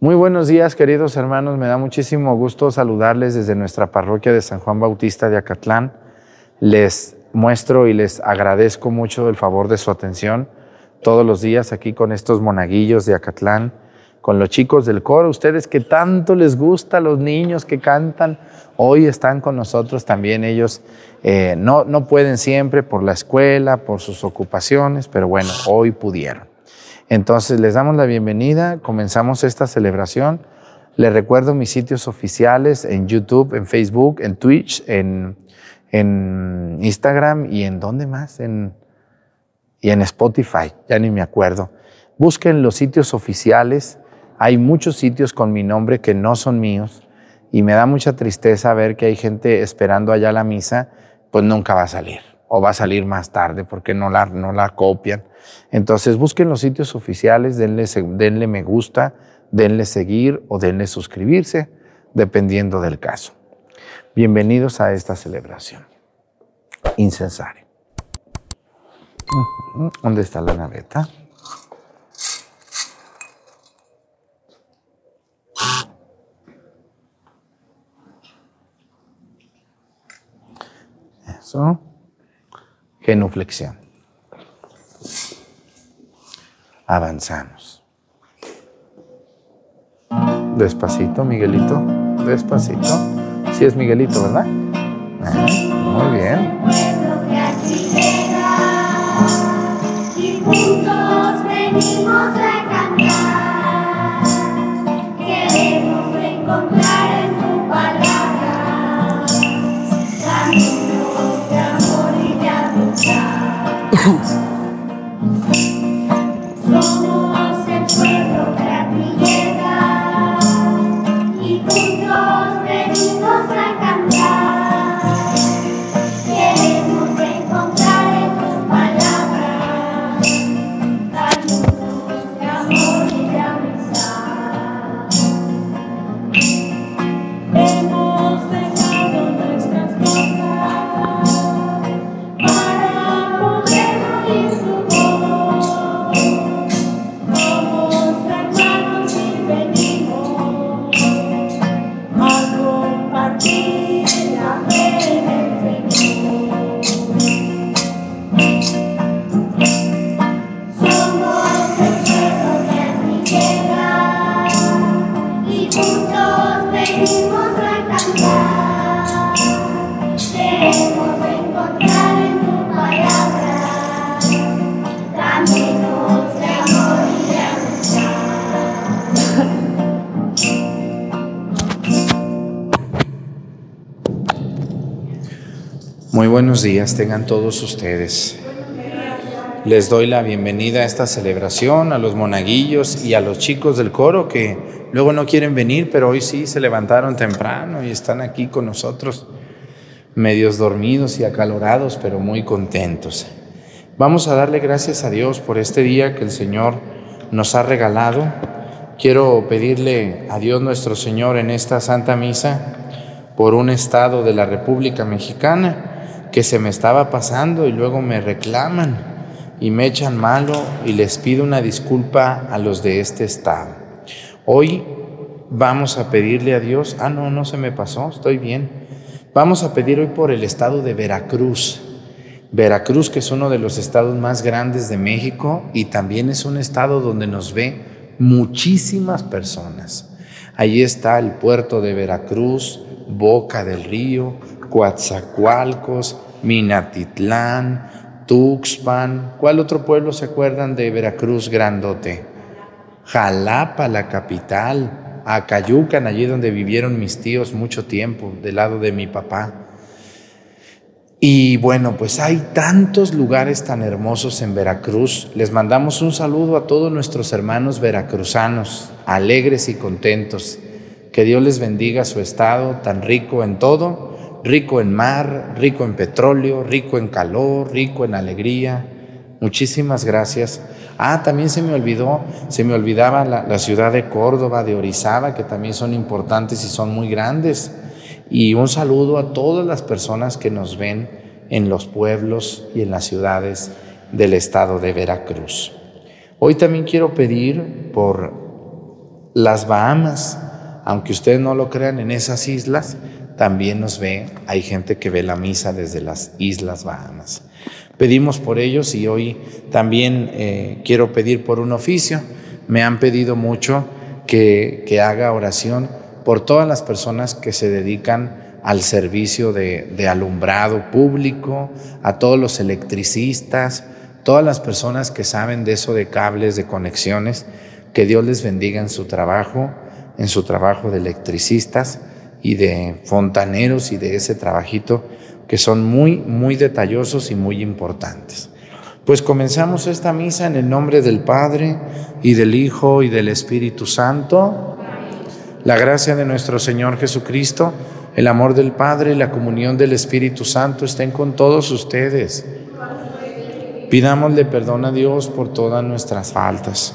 Muy buenos días, queridos hermanos. Me da muchísimo gusto saludarles desde nuestra parroquia de San Juan Bautista de Acatlán. Les muestro y les agradezco mucho el favor de su atención todos los días aquí con estos monaguillos de Acatlán, con los chicos del coro, ustedes que tanto les gusta, los niños que cantan, hoy están con nosotros también ellos. Eh, no, no pueden siempre por la escuela, por sus ocupaciones, pero bueno, hoy pudieron. Entonces les damos la bienvenida, comenzamos esta celebración. Les recuerdo mis sitios oficiales en YouTube, en Facebook, en Twitch, en, Instagram y en dónde más, en, y en Spotify, ya ni me acuerdo. Busquen los sitios oficiales, hay muchos sitios con mi nombre que no son míos y me da mucha tristeza ver que hay gente esperando allá la misa, pues nunca va a salir o va a salir más tarde porque no la, no la copian. Entonces busquen los sitios oficiales, denle, denle me gusta, denle seguir o denle suscribirse, dependiendo del caso. Bienvenidos a esta celebración. Incensario. ¿Dónde está la naveta? Eso. Genuflexión. Avanzamos. Despacito, Miguelito. Despacito. Sí es Miguelito, ¿verdad? Ah, muy bien. Oh. días, tengan todos ustedes. Les doy la bienvenida a esta celebración, a los monaguillos y a los chicos del coro que luego no quieren venir, pero hoy sí se levantaron temprano y están aquí con nosotros, medios dormidos y acalorados, pero muy contentos. Vamos a darle gracias a Dios por este día que el Señor nos ha regalado. Quiero pedirle a Dios nuestro Señor en esta Santa Misa por un estado de la República Mexicana que se me estaba pasando y luego me reclaman y me echan malo y les pido una disculpa a los de este estado. Hoy vamos a pedirle a Dios, ah no, no se me pasó, estoy bien. Vamos a pedir hoy por el estado de Veracruz. Veracruz, que es uno de los estados más grandes de México y también es un estado donde nos ve muchísimas personas. Allí está el puerto de Veracruz, Boca del Río, Coatzacoalcos, Minatitlán, Tuxpan. ¿Cuál otro pueblo se acuerdan de Veracruz grandote? Jalapa, la capital, Acayucan, allí donde vivieron mis tíos mucho tiempo, del lado de mi papá. Y bueno, pues hay tantos lugares tan hermosos en Veracruz. Les mandamos un saludo a todos nuestros hermanos veracruzanos, alegres y contentos. Que Dios les bendiga su estado tan rico en todo, rico en mar, rico en petróleo, rico en calor, rico en alegría. Muchísimas gracias. Ah, también se me olvidó, se me olvidaba la, la ciudad de Córdoba, de Orizaba, que también son importantes y son muy grandes. Y un saludo a todas las personas que nos ven en los pueblos y en las ciudades del estado de Veracruz. Hoy también quiero pedir por las Bahamas. Aunque ustedes no lo crean, en esas islas también nos ve, hay gente que ve la misa desde las Islas Bahamas. Pedimos por ellos y hoy también eh, quiero pedir por un oficio. Me han pedido mucho que, que, haga oración por todas las personas que se dedican al servicio de, de alumbrado público, a todos los electricistas, todas las personas que saben de eso de cables, de conexiones, que Dios les bendiga en su trabajo, en su trabajo de electricistas y de fontaneros y de ese trabajito que son muy, muy detallosos y muy importantes. Pues comenzamos esta misa en el nombre del Padre y del Hijo y del Espíritu Santo. La gracia de nuestro Señor Jesucristo, el amor del Padre y la comunión del Espíritu Santo estén con todos ustedes. Pidámosle perdón a Dios por todas nuestras faltas.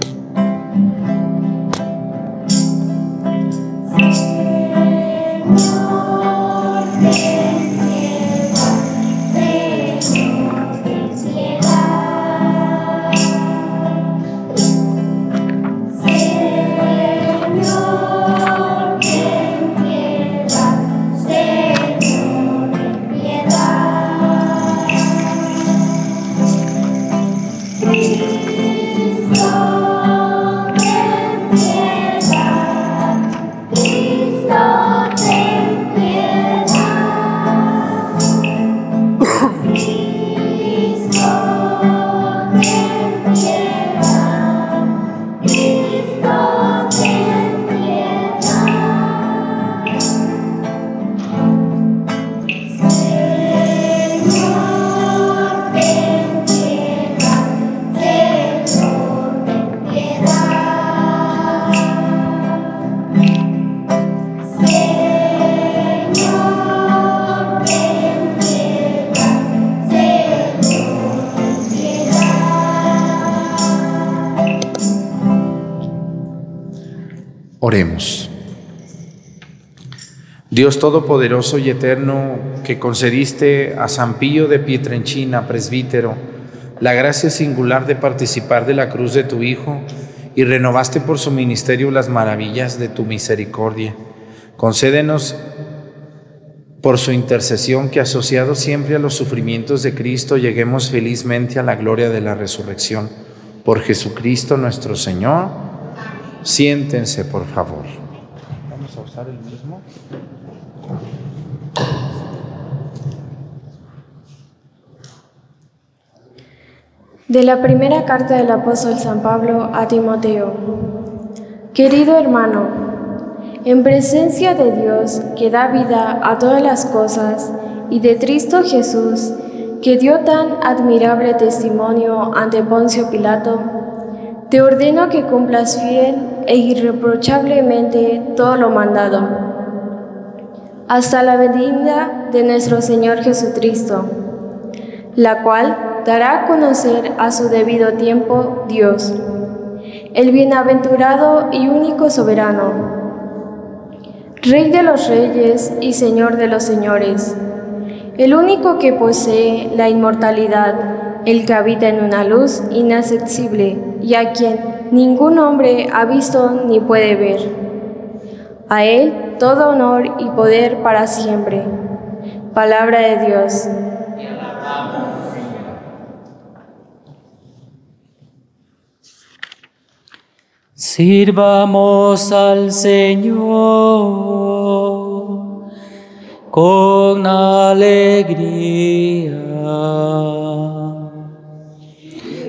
Dios Todopoderoso y Eterno, que concediste a San Pío de Pietrenchina, presbítero, la gracia singular de participar de la cruz de tu Hijo y renovaste por su ministerio las maravillas de tu misericordia. Concédenos por su intercesión que asociados siempre a los sufrimientos de Cristo lleguemos felizmente a la gloria de la resurrección. Por Jesucristo nuestro Señor. Siéntense, por favor. Vamos a usar el mismo. De la primera carta del apóstol San Pablo a Timoteo. Querido hermano, en presencia de Dios que da vida a todas las cosas y de Cristo Jesús, que dio tan admirable testimonio ante Poncio Pilato, te ordeno que cumplas fiel e irreprochablemente todo lo mandado, hasta la venida de nuestro Señor Jesucristo, la cual dará a conocer a su debido tiempo Dios, el bienaventurado y único soberano, Rey de los reyes y Señor de los señores, el único que posee la inmortalidad, el que habita en una luz inaccesible y a quien ningún hombre ha visto ni puede ver. A Él todo honor y poder para siempre. Palabra de Dios. Sirvamos al Señor con alegría.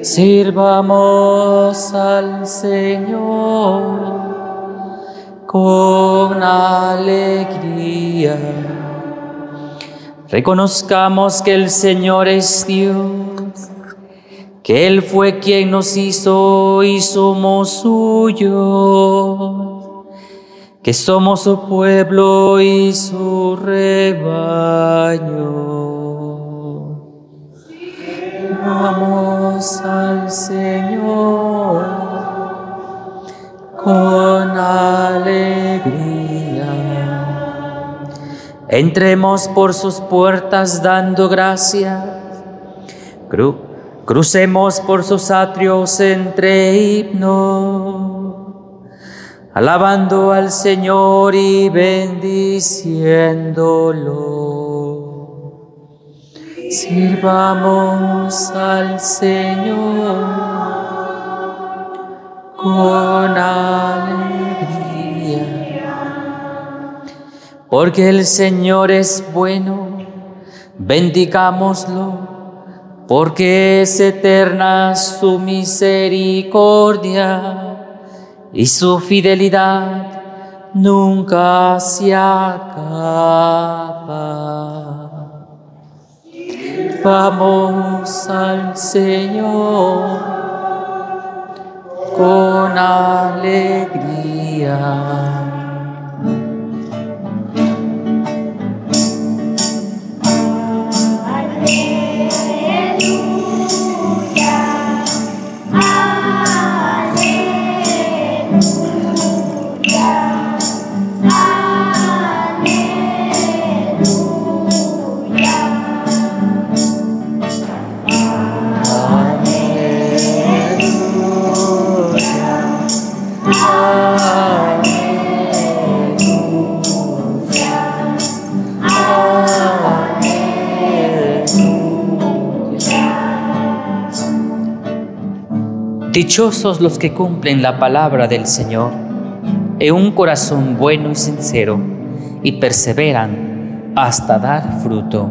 Sirvamos al Señor con alegría. Reconozcamos que el Señor es Dios, que Él fue quien nos hizo y somos suyos, que somos su pueblo y su rebaño. Vamos al Señor con Entremos por sus puertas dando gracias. Cru- crucemos por sus atrios entre himnos, alabando al Señor y bendiciéndolo. Sirvamos al Señor con alegría. Porque el Señor es bueno, bendigámoslo, porque es eterna su misericordia y su fidelidad nunca se acaba. Vamos al Señor con alegría. Dichosos los que cumplen la palabra del Señor en un corazón bueno y sincero y perseveran hasta dar fruto.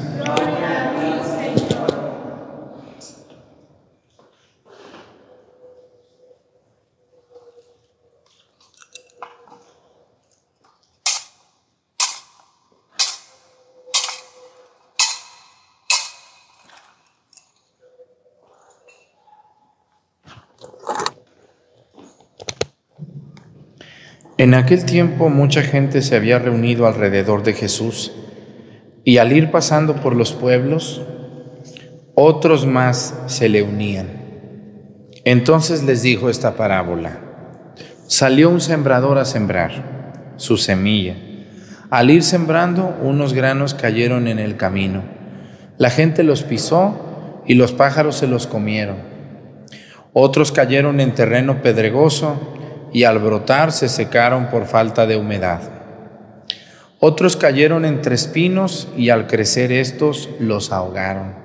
En aquel tiempo mucha gente se había reunido alrededor de Jesús y al ir pasando por los pueblos, otros más se le unían. Entonces les dijo esta parábola. Salió un sembrador a sembrar su semilla. Al ir sembrando, unos granos cayeron en el camino. La gente los pisó y los pájaros se los comieron. Otros cayeron en terreno pedregoso y al brotar se secaron por falta de humedad. Otros cayeron entre espinos y al crecer estos los ahogaron.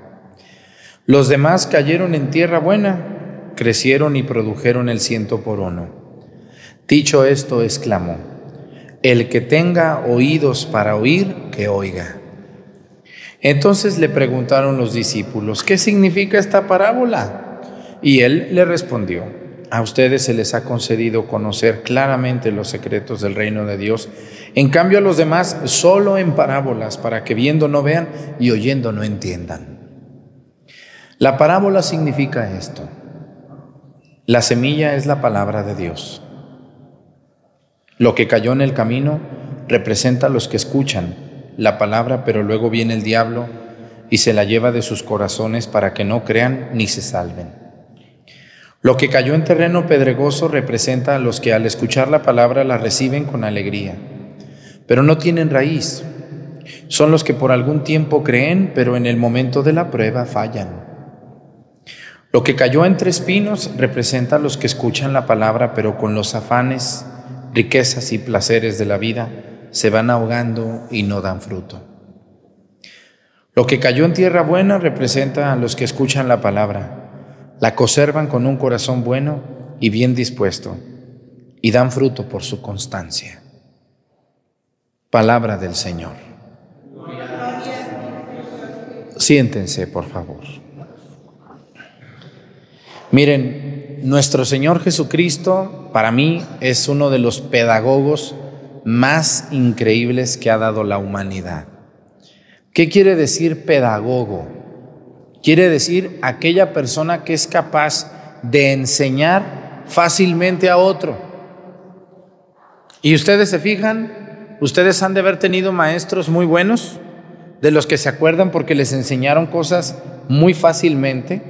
Los demás cayeron en tierra buena, crecieron y produjeron el ciento por uno. Dicho esto, exclamó, el que tenga oídos para oír, que oiga. Entonces le preguntaron los discípulos, ¿qué significa esta parábola? Y él le respondió, a ustedes se les ha concedido conocer claramente los secretos del reino de Dios. En cambio a los demás solo en parábolas, para que viendo no vean y oyendo no entiendan. La parábola significa esto. La semilla es la palabra de Dios. Lo que cayó en el camino representa a los que escuchan la palabra, pero luego viene el diablo y se la lleva de sus corazones para que no crean ni se salven. Lo que cayó en terreno pedregoso representa a los que al escuchar la palabra la reciben con alegría, pero no tienen raíz. Son los que por algún tiempo creen, pero en el momento de la prueba fallan. Lo que cayó entre espinos representa a los que escuchan la palabra, pero con los afanes, riquezas y placeres de la vida se van ahogando y no dan fruto. Lo que cayó en tierra buena representa a los que escuchan la palabra, la conservan con un corazón bueno y bien dispuesto, y dan fruto por su constancia. Palabra del Señor. Siéntense, por favor. Miren, nuestro Señor Jesucristo para mí es uno de los pedagogos más increíbles que ha dado la humanidad. ¿Qué quiere decir pedagogo? Quiere decir aquella persona que es capaz de enseñar fácilmente a otro. Y ustedes se fijan, ustedes han de haber tenido maestros muy buenos, de los que se acuerdan porque les enseñaron cosas muy fácilmente.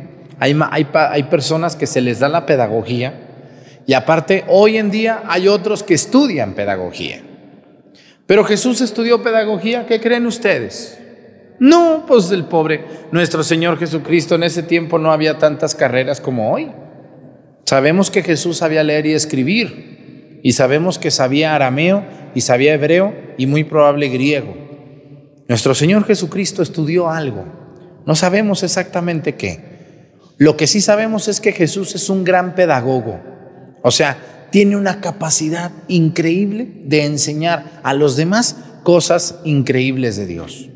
Hay, hay, hay personas que se les da la pedagogía y aparte hoy en día hay otros que estudian pedagogía. Pero Jesús estudió pedagogía, ¿qué creen ustedes? No, pues el pobre, nuestro Señor Jesucristo en ese tiempo no había tantas carreras como hoy. Sabemos que Jesús sabía leer y escribir, y sabemos que sabía arameo y sabía hebreo y muy probable griego. Nuestro Señor Jesucristo estudió algo, no sabemos exactamente qué. Lo que sí sabemos es que Jesús es un gran pedagogo, o sea, tiene una capacidad increíble de enseñar a los demás cosas increíbles de Dios.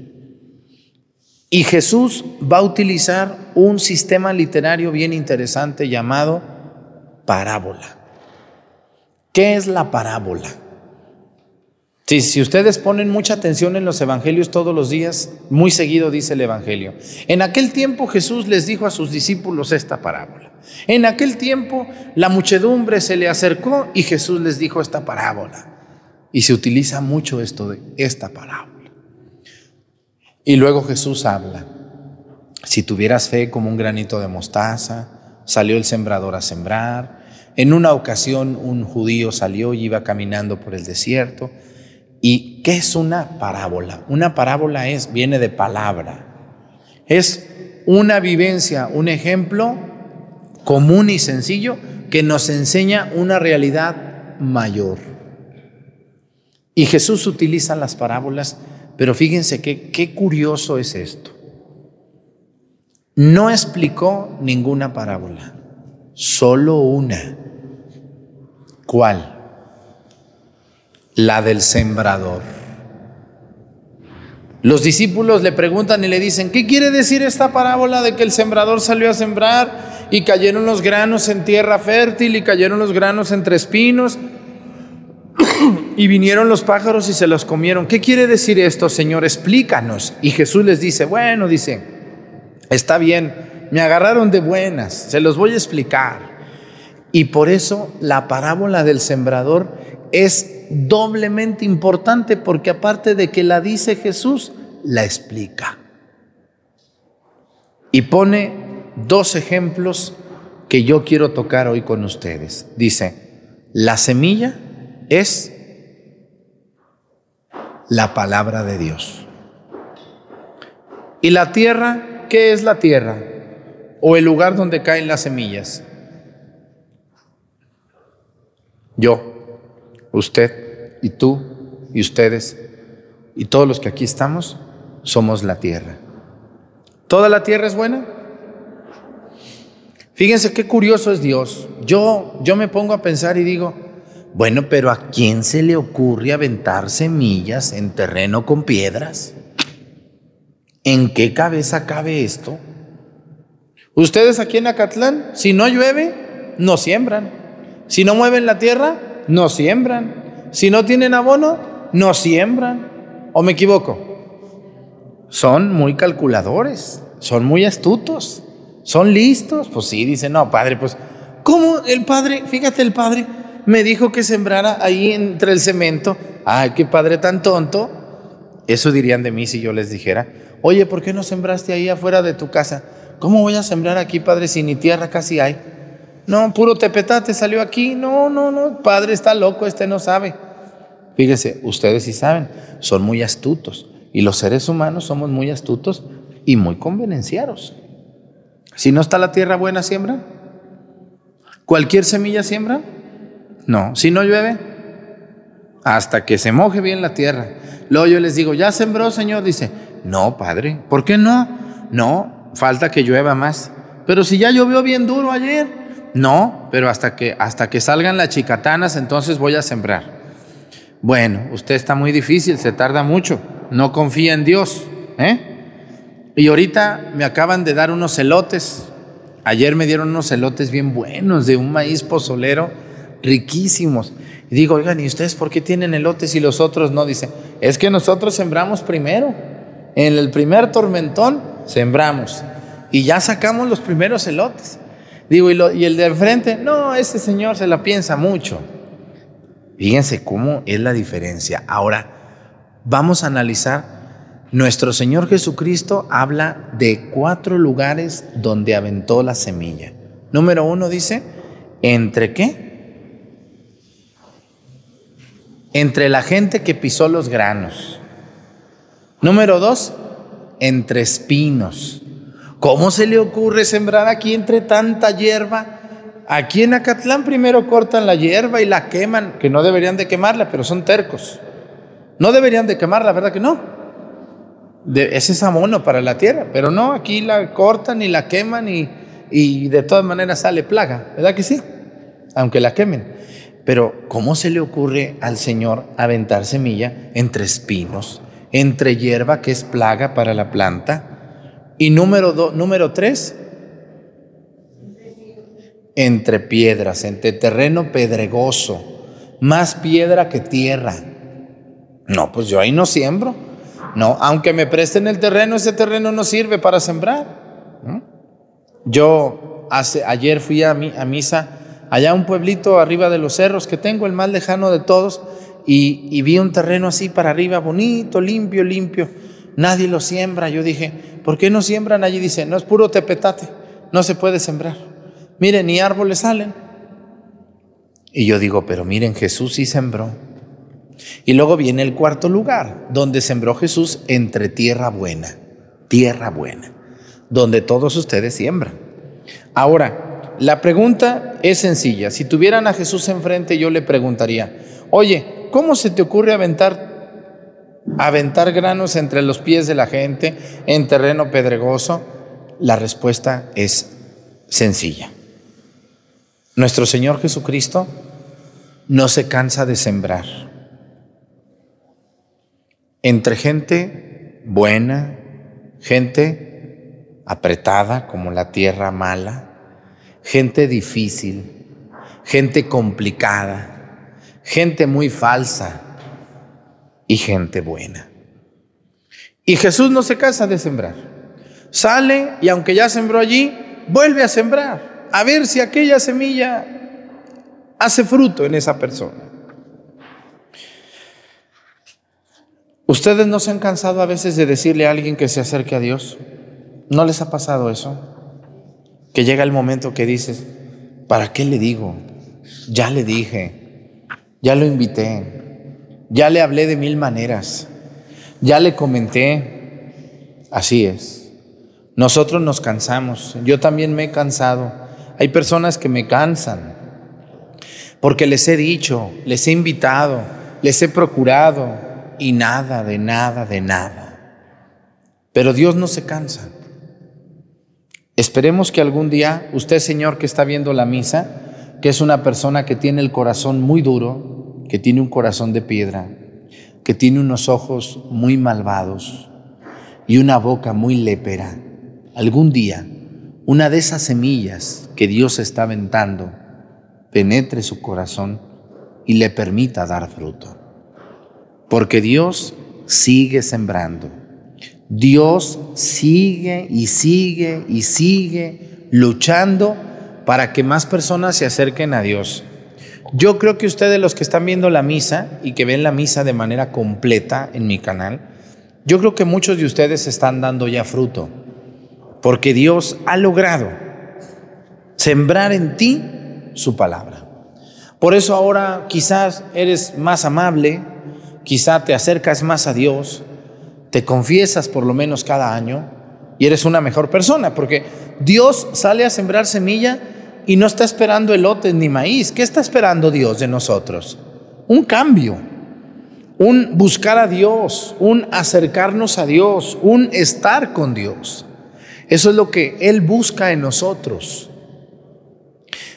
Y Jesús va a utilizar un sistema literario bien interesante llamado parábola. ¿Qué es la parábola? Si, si ustedes ponen mucha atención en los evangelios todos los días, muy seguido dice el evangelio. En aquel tiempo Jesús les dijo a sus discípulos esta parábola. En aquel tiempo la muchedumbre se le acercó y Jesús les dijo esta parábola. Y se utiliza mucho esto de esta parábola. Y luego Jesús habla. Si tuvieras fe como un granito de mostaza, salió el sembrador a sembrar. En una ocasión un judío salió y iba caminando por el desierto. ¿Y qué es una parábola? Una parábola es viene de palabra. Es una vivencia, un ejemplo común y sencillo que nos enseña una realidad mayor. Y Jesús utiliza las parábolas pero fíjense qué, curioso es esto. No explicó ninguna parábola, solo una. ¿Cuál? La del sembrador. Los discípulos le preguntan y le dicen, ¿qué quiere decir esta parábola de que el sembrador salió a sembrar y cayeron los granos en tierra fértil y cayeron los granos entre espinos? Y vinieron los pájaros y se los comieron. ¿Qué quiere decir esto, Señor? Explícanos. Y Jesús les dice, bueno, dice, está bien, me agarraron de buenas, se los voy a explicar. Y por eso la parábola del sembrador es doblemente importante porque aparte de que la dice Jesús, la explica. Y pone dos ejemplos que yo quiero tocar hoy con ustedes. Dice, la semilla es la palabra de Dios. ¿Y la tierra? ¿Qué es la tierra? ¿O el lugar donde caen las semillas? Yo, usted y tú y ustedes y todos los que aquí estamos somos la tierra. ¿Toda la tierra es buena? Fíjense qué curioso es Dios. Yo, yo me pongo a pensar y digo, bueno, pero ¿a quién se le ocurre aventar semillas en terreno con piedras? ¿En qué cabeza cabe esto? Ustedes aquí en Acatlán, si no llueve, no siembran. Si no mueven la tierra, no siembran. Si no tienen abono, no siembran. ¿O me equivoco? Son muy calculadores, son muy astutos, son listos. Pues sí, dicen, no, padre, pues, ¿cómo el padre, fíjate el padre, me dijo que sembrara ahí entre el cemento. Ay, qué padre tan tonto. Eso dirían de mí si yo les dijera, oye, ¿por qué no sembraste ahí afuera de tu casa? ¿Cómo voy a sembrar aquí, padre, si ni tierra casi hay? No, puro tepetate salió aquí. No, no, no, padre está loco, este no sabe. Fíjese, ustedes sí saben, son muy astutos. Y los seres humanos somos muy astutos y muy convenenciados. Si no está la tierra buena, siembra. Cualquier semilla siembra. No, si no llueve, hasta que se moje bien la tierra. Luego yo les digo, ¿ya sembró, Señor? Dice, no, Padre, ¿por qué no? No, falta que llueva más. Pero si ya llovió bien duro ayer, No, pero hasta que, hasta que salgan las chicatanas, entonces voy a sembrar. Bueno, usted está muy difícil, se tarda mucho, no confía en Dios. ¿eh? Y ahorita me acaban de dar unos elotes. Ayer me dieron unos elotes bien buenos de un maíz pozolero, riquísimos. Y digo, oigan, ¿y ustedes por qué tienen elotes y los otros no? Dice, es que nosotros sembramos primero. En el primer tormentón sembramos y ya sacamos los primeros elotes. Digo, ¿y, el de enfrente? No, ese señor se la piensa mucho. Fíjense cómo es la diferencia. Ahora, vamos a analizar. Nuestro Señor Jesucristo habla de cuatro lugares donde aventó la semilla. Número uno dice, ¿entre qué? Entre la gente que pisó los granos. Número dos, entre espinos. ¿Cómo se le ocurre sembrar aquí entre tanta hierba? Aquí en Acatlán primero cortan la hierba y la queman, que no deberían de quemarla, pero son tercos. No deberían de quemarla, ¿verdad que no? ese es amono para la tierra, pero no, aquí la cortan y la queman y, y de todas maneras sale plaga, ¿verdad que sí? Aunque la quemen. Pero ¿cómo se le ocurre al Señor aventar semilla entre espinos? entre hierba, que es plaga para la planta. Y número, número tres, entre piedras, entre terreno pedregoso, más piedra que tierra. No, pues yo ahí no siembro. No, aunque me presten el terreno, ese terreno no sirve para sembrar. Yo hace, ayer fui a, mi, a misa allá un pueblito arriba de los cerros que tengo, el más lejano de todos, y, vi un terreno así para arriba, bonito, limpio, limpio. Nadie lo siembra. Yo dije, ¿por qué no siembran allí? Dice, no es puro tepetate, no se puede sembrar. Miren, ni árboles salen. Y yo digo, pero miren, Jesús sí sembró. Y luego viene el cuarto lugar, donde sembró Jesús entre tierra buena, tierra buena, donde todos ustedes siembran. Ahora, la pregunta es sencilla. Si tuvieran a Jesús enfrente, yo le preguntaría, oye, ¿cómo se te ocurre aventar, aventar granos entre los pies de la gente en terreno pedregoso? La respuesta es sencilla. Nuestro Señor Jesucristo no se cansa de sembrar. Entre gente buena, gente apretada como la tierra mala, gente difícil, gente complicada, gente muy falsa y gente buena. Y Jesús no se cansa de sembrar. Sale y aunque ya sembró allí, vuelve a sembrar, a ver si aquella semilla hace fruto en esa persona. ¿Ustedes no se han cansado a veces de decirle a alguien que se acerque a Dios? ¿No les ha pasado eso? Que llega el momento que dices, ¿para qué le digo? Ya le dije, ya lo invité, ya le hablé de mil maneras, ya le comenté. Así es. Nosotros nos cansamos, yo también me he cansado. Hay personas que me cansan porque les he dicho, les he invitado, les he procurado y nada, de nada, de nada. Pero Dios no se cansa. Esperemos que algún día usted, Señor, que está viendo la misa, que es una persona que tiene el corazón muy duro, que tiene un corazón de piedra, que tiene unos ojos muy malvados y una boca muy lépera. Algún día, una de esas semillas que Dios está aventando penetre su corazón y le permita dar fruto. Porque Dios sigue sembrando. Dios sigue y sigue y sigue luchando para que más personas se acerquen a Dios. Yo creo que ustedes los que están viendo la misa y que ven la misa de manera completa en mi canal, yo creo que muchos de ustedes están dando ya fruto, porque Dios ha logrado sembrar en ti su palabra. Por eso ahora quizás eres más amable, quizás te acercas más a Dios, te confiesas por lo menos cada año y eres una mejor persona, porque Dios sale a sembrar semilla y no está esperando elotes ni maíz. ¿Qué está esperando Dios de nosotros? Un cambio, un buscar a Dios, un acercarnos a Dios, un estar con Dios. Eso es lo que Él busca en nosotros.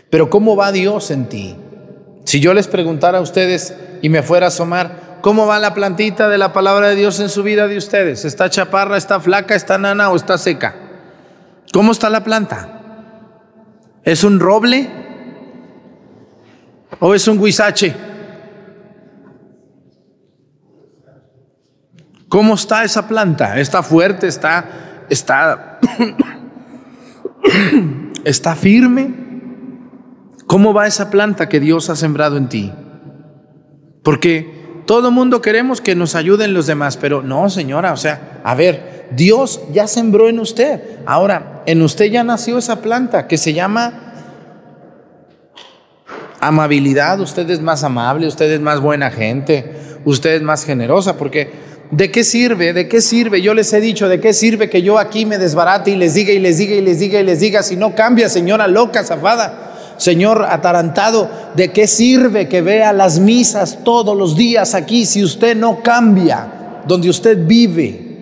Pero ¿cómo va Dios en ti? Si yo les preguntara a ustedes y me fuera a asomar, ¿cómo va la plantita de la palabra de Dios en su vida de ustedes? ¿Está chaparra, está flaca, está nana o está seca? ¿Cómo está la planta? ¿Es un roble o es un guisache? ¿Cómo está esa planta? ¿Está fuerte? ¿Está, está, está firme? ¿Cómo va esa planta que Dios ha sembrado en ti? Porque todo mundo queremos que nos ayuden los demás, pero no, señora, o sea, a ver, Dios ya sembró en usted. Ahora, en usted ya nació esa planta que se llama amabilidad. Usted es más amable, usted es más buena gente, usted es más generosa, porque ¿De qué sirve? ¿De qué sirve? Yo les he dicho, ¿de qué sirve que yo aquí me desbarate y les diga y les diga y les diga y les diga si no cambia, señora loca, zafada, señor atarantado? ¿De qué sirve que vea las misas todos los días aquí si usted no cambia donde usted vive?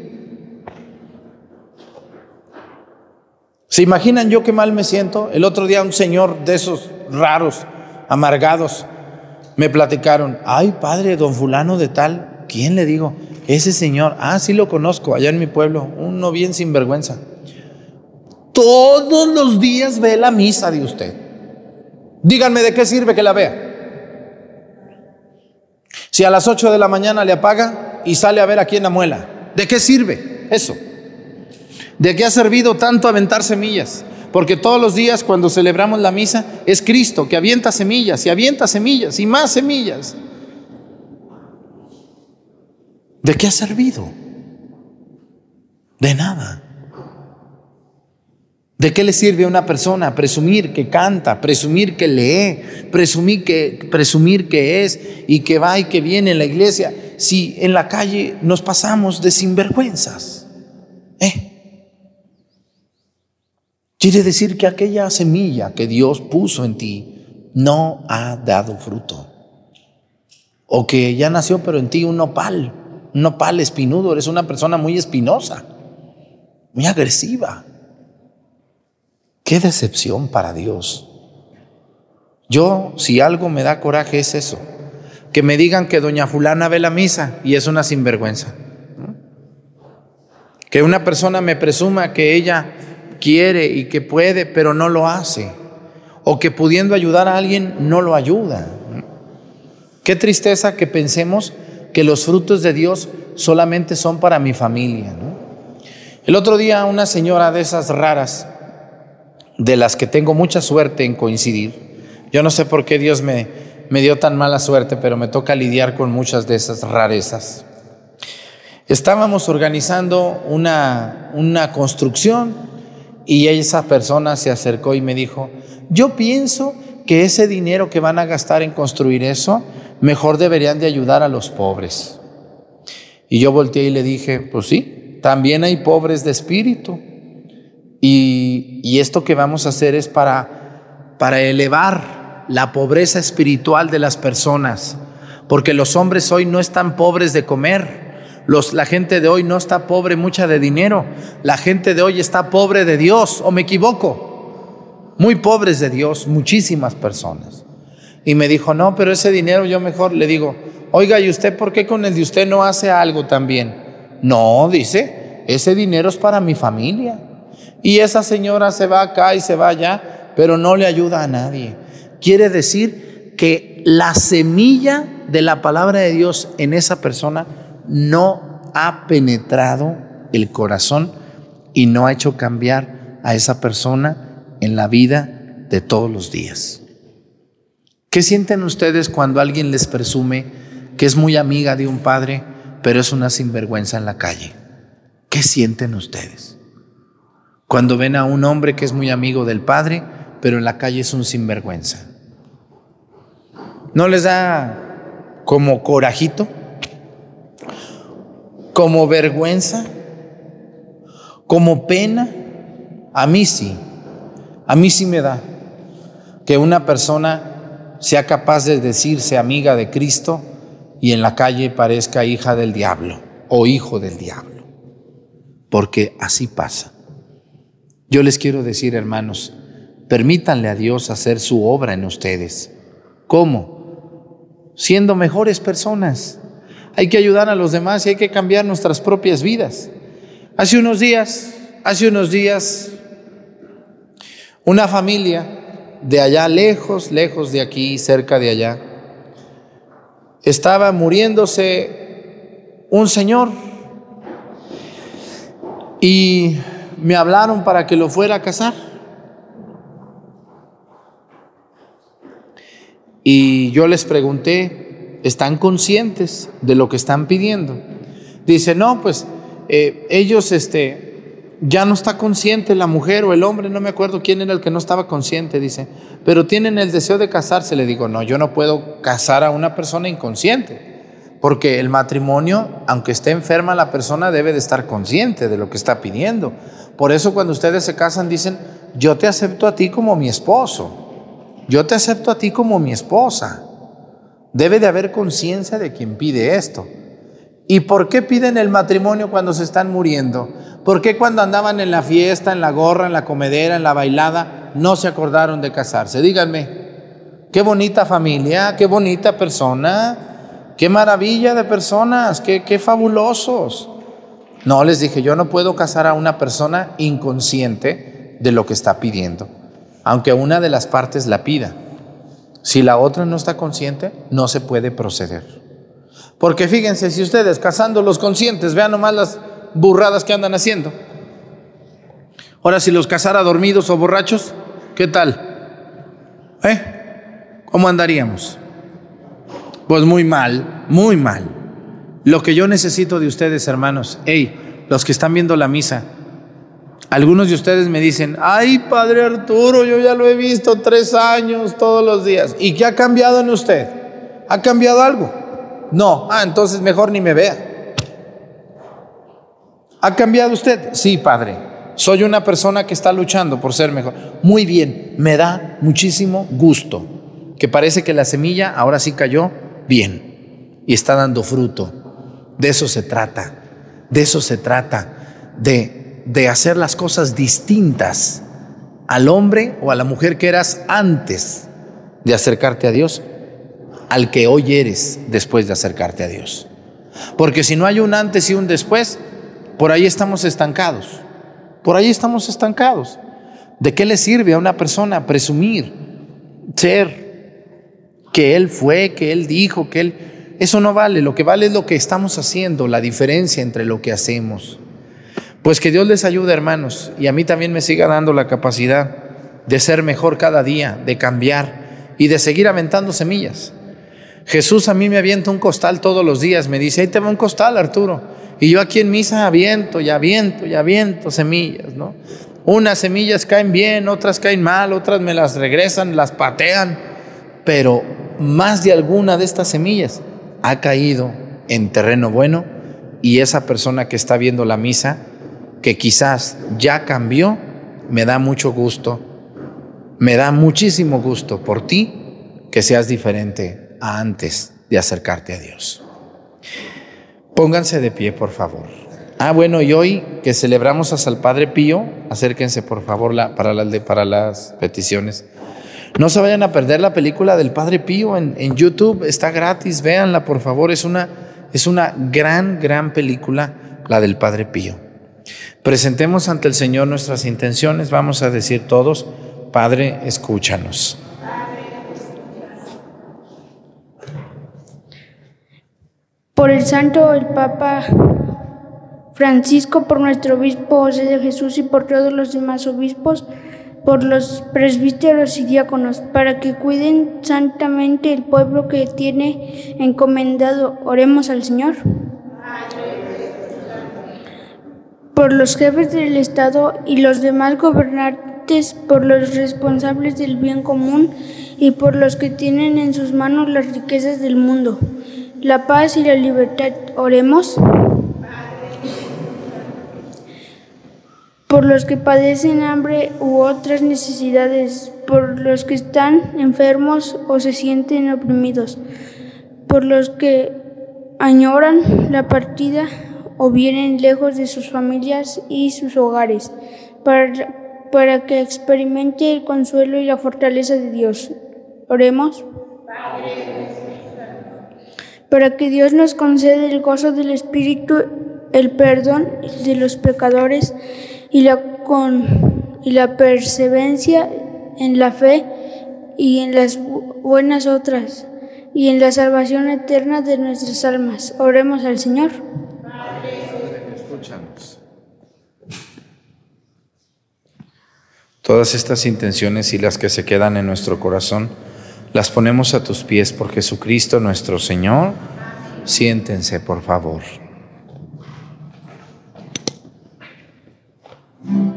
¿Se imaginan yo qué mal me siento? El otro día un señor de esos raros, amargados, me platicaron, ay padre, don fulano de tal, ¿quién le digo? Ese señor, ah, sí lo conozco, allá en mi pueblo, uno bien sinvergüenza. Todos los días ve la misa de usted. Díganme de qué sirve que la vea. Si a las 8 de la mañana le apaga y sale a ver aquí en la muela, ¿de qué sirve eso? ¿De qué ha servido tanto aventar semillas? Porque todos los días cuando celebramos la misa es Cristo que avienta semillas y avienta semillas y más semillas. ¿De qué ha servido? De nada. ¿De qué le sirve a una persona presumir que canta, presumir que lee, presumir que, presumir que es y que va y que viene en la iglesia si en la calle nos pasamos de sinvergüenzas? ¿Eh? Quiere decir que aquella semilla que Dios puso en ti no ha dado fruto. O que ya nació pero en ti un nopal un nopal espinudo, eres una persona muy espinosa, muy agresiva. Qué decepción para Dios. Yo, si algo me da coraje, es eso. Que me digan que doña fulana ve la misa y es una sinvergüenza. Que una persona me presuma que ella quiere y que puede, pero no lo hace. O que pudiendo ayudar a alguien, no lo ayuda. Qué tristeza que pensemos que los frutos de Dios solamente son para mi familia. El otro día una señora de esas raras, de las que tengo mucha suerte en coincidir, yo no sé por qué Dios me, me dio tan mala suerte, pero me toca lidiar con muchas de esas rarezas. Estábamos organizando una, una construcción y esa persona se acercó y me dijo, yo pienso que ese dinero que van a gastar en construir eso, mejor deberían de ayudar a los pobres. Y yo volteé y le dije, pues sí, también hay pobres de espíritu. Y, esto que vamos a hacer es para, para elevar la pobreza espiritual de las personas, porque los hombres hoy no están pobres de comer. La gente de hoy no está pobre mucha de dinero. La gente de hoy está pobre de Dios, o me equivoco. Muy pobres de Dios, muchísimas personas. Y me dijo, no, pero ese dinero yo mejor le digo, oiga, ¿y usted por qué con el de usted no hace algo también? No, dice, ese dinero es para mi familia. Y esa señora se va acá y se va allá, pero no le ayuda a nadie. Quiere decir que la semilla de la palabra de Dios en esa persona no ha penetrado el corazón y no ha hecho cambiar a esa persona en la vida de todos los días. ¿Qué sienten ustedes cuando alguien les presume que es muy amiga de un padre, pero es una sinvergüenza en la calle? ¿Qué sienten ustedes? Cuando ven a un hombre que es muy amigo del padre, pero en la calle es un sinvergüenza. ¿No les da como corajito? ¿Como vergüenza? ¿Como pena? A mí sí. A mí sí me da que una persona sea capaz de decirse amiga de Cristo y en la calle parezca hija del diablo o hijo del diablo. Porque así pasa. Yo les quiero decir, hermanos, Permítanle a Dios hacer su obra en ustedes. ¿Cómo? Siendo mejores personas. Hay que ayudar a los demás y hay que cambiar nuestras propias vidas. Hace unos días, hace unos días, una familia de allá lejos, lejos de aquí, cerca de allá, estaba muriéndose un señor y me hablaron para que lo fuera a casar. Y yo les pregunté, ¿están conscientes de lo que están pidiendo? Dice, no, pues eh, ellos, este, ya no está consciente la mujer o el hombre, no me acuerdo quién era el que no estaba consciente, dice, pero tienen el deseo de casarse. Le digo, no, yo no puedo casar a una persona inconsciente. Porque el matrimonio, aunque esté enferma la persona, debe de estar consciente de lo que está pidiendo. Por eso cuando ustedes se casan dicen, yo te acepto a ti como mi esposo, yo te acepto a ti como mi esposa. Debe de haber conciencia de quien pide esto. ¿Y por qué piden el matrimonio cuando se están muriendo? ¿Por qué cuando andaban en la fiesta, en la gorra, en la comedera, en la bailada, no se acordaron de casarse? Díganme, qué bonita familia, qué bonita persona, Qué maravilla de personas, qué, qué fabulosos. No, les dije, yo no puedo casar a una persona inconsciente de lo que está pidiendo, aunque una de las partes la pida. Si la otra no está consciente, no se puede proceder. Porque fíjense, si ustedes casando los conscientes, vean nomás las burradas que andan haciendo. Ahora, si los casara dormidos o borrachos, ¿qué tal? ¿Eh? ¿Cómo andaríamos? Pues muy mal, muy mal. Lo que yo necesito de ustedes, hermanos, hey, los que están viendo la misa, algunos de ustedes me dicen, ay, Padre Arturo, yo ya lo he visto tres años todos los días. ¿Y qué ha cambiado en usted? ¿Ha cambiado algo? No, ah, entonces mejor ni me vea. ¿Ha cambiado usted? Sí, Padre. Soy una persona que está luchando por ser mejor. Muy bien, me da muchísimo gusto que parece que la semilla ahora sí cayó bien y está dando fruto. De eso se trata, de eso se trata, de, de hacer las cosas distintas al hombre o a la mujer que eras antes de acercarte a Dios, al que hoy eres después de acercarte a Dios. Porque si no hay un antes y un después, por ahí estamos estancados. Por ahí estamos estancados. ¿De qué le sirve a una persona presumir, ser que Él fue, que Él dijo, que Él... Eso no vale, lo que vale es lo que estamos haciendo, la diferencia entre lo que hacemos. Pues que Dios les ayude, hermanos, y a mí también me siga dando la capacidad de ser mejor cada día, de cambiar y de seguir aventando semillas. Jesús a mí me avienta un costal todos los días, me dice, ahí te va un costal, Arturo. Y yo aquí en misa aviento y aviento y aviento semillas, ¿no? Unas semillas caen bien, otras caen mal, otras me las regresan, las patean, pero más de alguna de estas semillas ha caído en terreno bueno y esa persona que está viendo la misa, que quizás ya cambió, me da mucho gusto, me da muchísimo gusto por ti que seas diferente a antes de acercarte a Dios. Pónganse de pie, por favor. Ah, bueno, y hoy que celebramos hasta el Padre Pío, acérquense por favor para, para las peticiones. No se vayan a perder la película del Padre Pío en, YouTube, está gratis, véanla por favor, es una, es una gran, gran película, la del Padre Pío. Presentemos ante el Señor nuestras intenciones, vamos a decir todos, Padre, escúchanos. Por el Santo, el Papa Francisco, por nuestro obispo José de Jesús y por todos los demás obispos, por los presbíteros y diáconos, para que cuiden santamente el pueblo que tiene encomendado. Oremos al Señor. Por los jefes del Estado y los demás gobernantes, por los responsables del bien común y por los que tienen en sus manos las riquezas del mundo, la paz y la libertad. Oremos. Por los que padecen hambre u otras necesidades, por los que están enfermos o se sienten oprimidos, por los que añoran la partida o vienen lejos de sus familias y sus hogares, para, para que experimente el consuelo y la fortaleza de Dios. Oremos. Para que Dios nos conceda el gozo del Espíritu, el perdón de los pecadores y la, con, y la perseverancia en la fe y en las bu- buenas otras y en la salvación eterna de nuestras almas. Oremos al Señor. Escúchanos. Todas estas intenciones y las que se quedan en nuestro corazón, las ponemos a tus pies por Jesucristo nuestro Señor. Siéntense, por favor. Mm-hmm.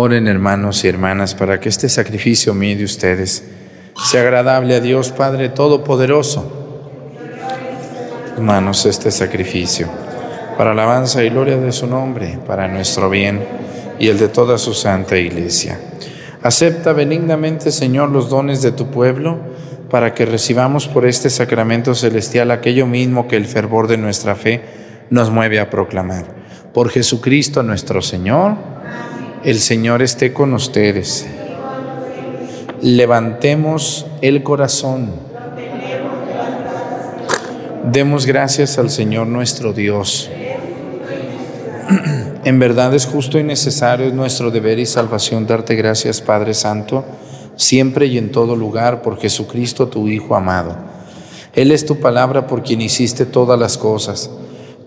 Oren hermanos y hermanas para que este sacrificio mío de ustedes sea agradable a Dios Padre Todopoderoso. Hermanos, este sacrificio, para alabanza y gloria de su nombre, para nuestro bien y el de toda su santa iglesia. Acepta benignamente, Señor, los dones de tu pueblo, para que recibamos por este sacramento celestial aquello mismo que el fervor de nuestra fe nos mueve a proclamar. Por Jesucristo nuestro Señor, el Señor esté con ustedes. Levantemos el corazón. Demos gracias al Señor nuestro Dios. En verdad es justo y necesario, es nuestro deber y salvación darte gracias, Padre Santo, siempre y en todo lugar, por Jesucristo tu Hijo amado. Él es tu palabra por quien hiciste todas las cosas.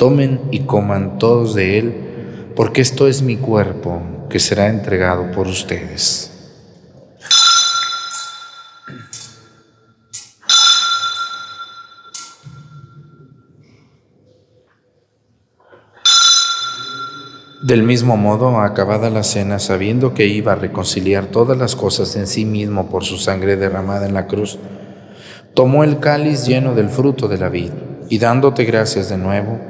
tomen y coman todos de él, porque esto es mi cuerpo que será entregado por ustedes. Del mismo modo, acabada la cena, sabiendo que iba a reconciliar todas las cosas en sí mismo por su sangre derramada en la cruz, tomó el cáliz lleno del fruto de la vid y dándote gracias de nuevo,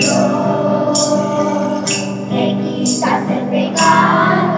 Dios, te quitas el pecado.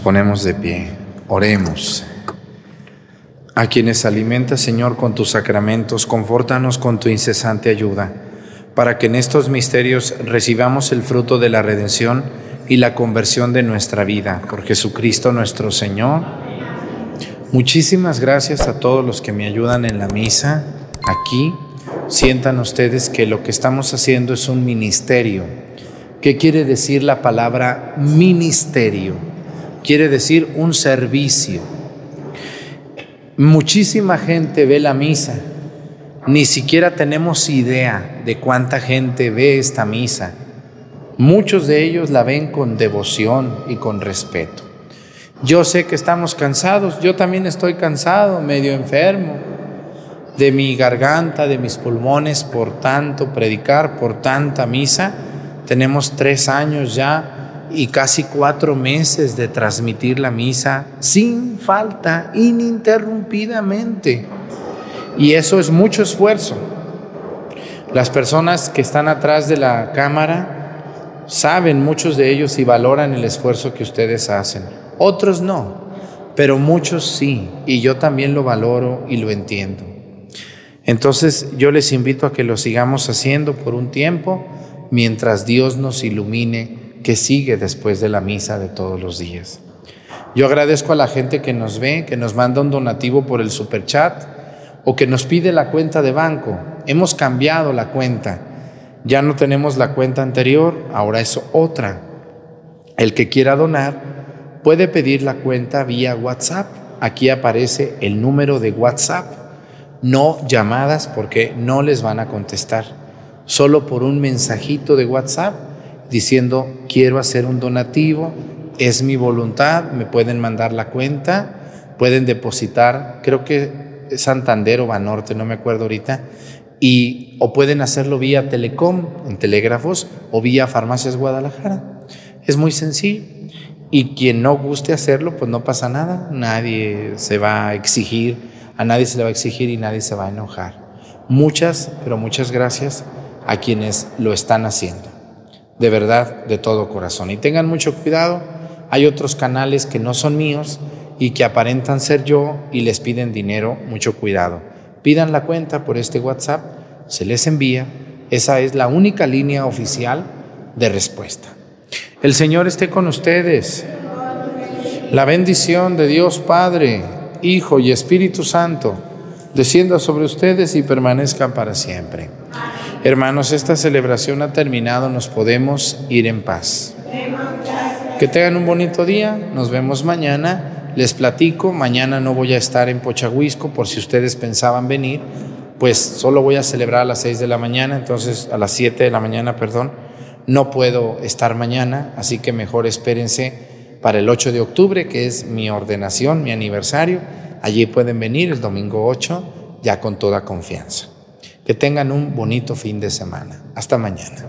Ponemos de pie, oremos. A quienes alimentas, Señor, con tus sacramentos, confórtanos con tu incesante ayuda, para que en estos misterios recibamos el fruto de la redención y la conversión de nuestra vida. Por Jesucristo nuestro Señor. Muchísimas gracias a todos los que me ayudan en la misa aquí. Sientan ustedes que lo que estamos haciendo es un ministerio. ¿Qué quiere decir la palabra ministerio? Quiere decir un servicio. Muchísima gente ve la misa. Ni siquiera tenemos idea de cuánta gente ve esta misa. Muchos de ellos la ven con devoción y con respeto. Yo sé que estamos cansados, yo también estoy cansado, medio enfermo de mi garganta, de mis pulmones por tanto predicar, por tanta misa. Tenemos tres años ya y casi cuatro meses de transmitir la misa sin falta, ininterrumpidamente. Y eso es mucho esfuerzo. Las personas que están atrás de la cámara saben, muchos de ellos, y valoran el esfuerzo que ustedes hacen. Otros no, pero muchos sí, y yo también lo valoro y lo entiendo. Entonces yo les invito a que lo sigamos haciendo por un tiempo mientras Dios nos ilumine que sigue después de la misa de todos los días. Yo agradezco a la gente que nos ve, que nos manda un donativo por el superchat o que nos pide la cuenta de banco. Hemos cambiado la cuenta. Ya no tenemos la cuenta anterior, ahora es otra. El que quiera donar puede pedir la cuenta vía WhatsApp. Aquí aparece el número de WhatsApp. No llamadas porque no les van a contestar. Solo por un mensajito de WhatsApp diciendo quiero hacer un donativo, es mi voluntad, me pueden mandar la cuenta, pueden depositar, creo que Santander o Banorte, no me acuerdo ahorita, y o pueden hacerlo vía Telecom, en telégrafos, o vía Farmacias Guadalajara. Es muy sencillo. Y quien no guste hacerlo, pues no pasa nada. Nadie se va a exigir, a nadie se le va a exigir y nadie se va a enojar. Muchas, pero muchas gracias a quienes lo están haciendo. De verdad, de todo corazón. Y tengan mucho cuidado. Hay otros canales que no son míos y que aparentan ser yo y les piden dinero. Mucho cuidado. Pidan la cuenta por este WhatsApp, se les envía. Esa es la única línea oficial de respuesta. El Señor esté con ustedes. La bendición de Dios Padre, Hijo y Espíritu Santo descienda sobre ustedes y permanezcan para siempre. Hermanos, esta celebración ha terminado, nos podemos ir en paz. Que tengan un bonito día, nos vemos mañana. Les platico, mañana no voy a estar en Pochahuisco por si ustedes pensaban venir, pues solo voy a celebrar a las 6 de la mañana, entonces a las 7 de la mañana, perdón, no puedo estar mañana, así que mejor espérense para el 8 de octubre, que es mi ordenación, mi aniversario. Allí pueden venir el domingo 8, ya con toda confianza. Que tengan un bonito fin de semana. Hasta mañana.